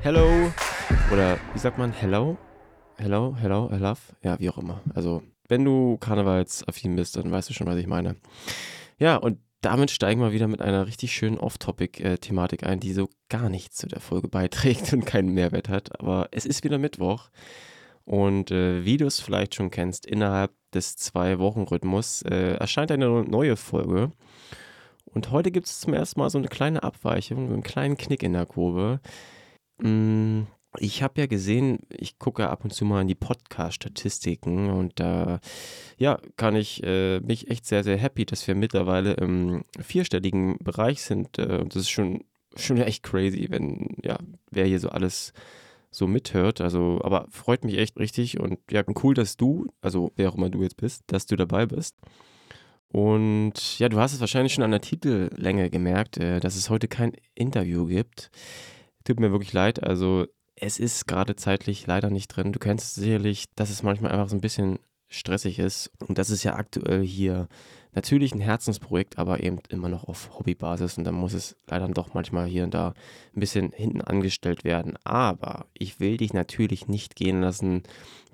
Hello. Oder wie sagt man? Hello? Hello? Hello? I love? Ja, wie auch immer. Also, wenn du karnevalsaffin bist, dann weißt du schon, was ich meine. Ja, und damit steigen wir wieder mit einer richtig schönen Off-Topic-Thematik ein, die so gar nichts zu der Folge beiträgt und keinen Mehrwert hat. Aber es ist wieder Mittwoch. Und äh, wie du es vielleicht schon kennst, innerhalb des Zwei-Wochen-Rhythmus äh, erscheint eine neue Folge. Und heute gibt es zum ersten Mal so eine kleine Abweichung, einen kleinen Knick in der Kurve. Mm, ich habe ja gesehen, ich gucke ab und zu mal in die Podcast-Statistiken und da ja, kann ich äh, mich echt sehr, sehr happy, dass wir mittlerweile im vierstelligen Bereich sind. Äh, das ist schon, schon echt crazy, wenn, ja, wer hier so alles so mithört. Also, aber freut mich echt richtig und ja, cool, dass du, also wer auch immer du jetzt bist, dass du dabei bist. Und ja, du hast es wahrscheinlich schon an der Titellänge gemerkt, äh, dass es heute kein Interview gibt. Tut mir wirklich leid. Also es ist gerade zeitlich leider nicht drin. Du kennst sicherlich, dass es manchmal einfach so ein bisschen stressig ist. Und das ist ja aktuell hier natürlich ein Herzensprojekt, aber eben immer noch auf Hobbybasis. Und dann muss es leider doch manchmal hier und da ein bisschen hinten angestellt werden. Aber ich will dich natürlich nicht gehen lassen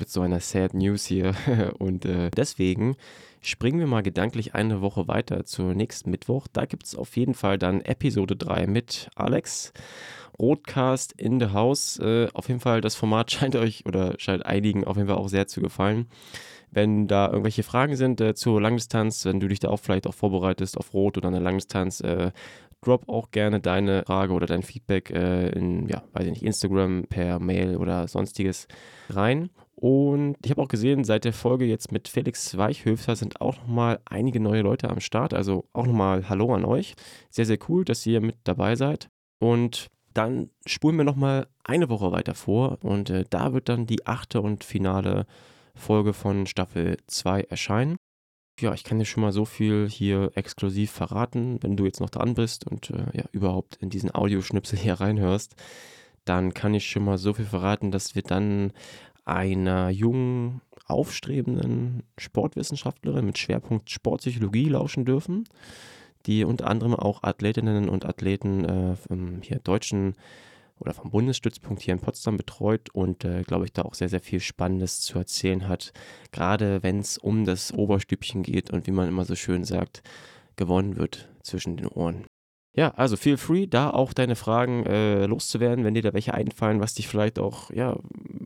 mit so einer Sad News hier. und äh, deswegen springen wir mal gedanklich eine Woche weiter zur nächsten Mittwoch. Da gibt es auf jeden Fall dann Episode 3 mit Alex. Rotcast in the House. Äh, auf jeden Fall, das Format scheint euch oder scheint einigen auf jeden Fall auch sehr zu gefallen. Wenn da irgendwelche Fragen sind äh, zur Langdistanz, wenn du dich da auch vielleicht auch vorbereitest auf Rot oder eine Langdistanz, äh, drop auch gerne deine Frage oder dein Feedback äh, in, ja, weiß ich nicht, Instagram, per Mail oder sonstiges rein. Und ich habe auch gesehen, seit der Folge jetzt mit Felix Weichhöfer sind auch nochmal einige neue Leute am Start. Also auch nochmal Hallo an euch. Sehr, sehr cool, dass ihr mit dabei seid. Und dann spulen wir nochmal eine Woche weiter vor und äh, da wird dann die achte und finale Folge von Staffel 2 erscheinen. Ja, ich kann dir schon mal so viel hier exklusiv verraten, wenn du jetzt noch dran bist und äh, ja, überhaupt in diesen Audioschnipsel hier reinhörst, dann kann ich schon mal so viel verraten, dass wir dann einer jungen, aufstrebenden Sportwissenschaftlerin mit Schwerpunkt Sportpsychologie lauschen dürfen die unter anderem auch Athletinnen und Athleten äh, hier deutschen oder vom Bundesstützpunkt hier in Potsdam betreut und äh, glaube ich da auch sehr, sehr viel Spannendes zu erzählen hat. Gerade wenn es um das Oberstübchen geht und wie man immer so schön sagt, gewonnen wird zwischen den Ohren. Ja, also feel free, da auch deine Fragen äh, loszuwerden, wenn dir da welche einfallen, was dich vielleicht auch, ja,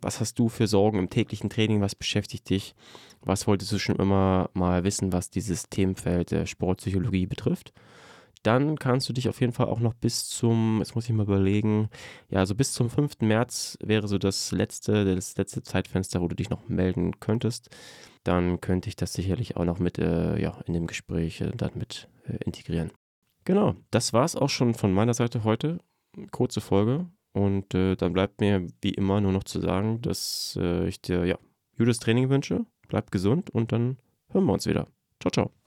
was hast du für Sorgen im täglichen Training, was beschäftigt dich, was wolltest du schon immer mal wissen, was dieses Themenfeld der Sportpsychologie betrifft. Dann kannst du dich auf jeden Fall auch noch bis zum, jetzt muss ich mal überlegen, ja, so bis zum 5. März wäre so das letzte, das letzte Zeitfenster, wo du dich noch melden könntest. Dann könnte ich das sicherlich auch noch mit, äh, ja, in dem Gespräch äh, dann mit äh, integrieren. Genau, das war es auch schon von meiner Seite heute. Kurze Folge. Und äh, dann bleibt mir wie immer nur noch zu sagen, dass äh, ich dir ja gutes Training wünsche. Bleib gesund und dann hören wir uns wieder. Ciao, ciao.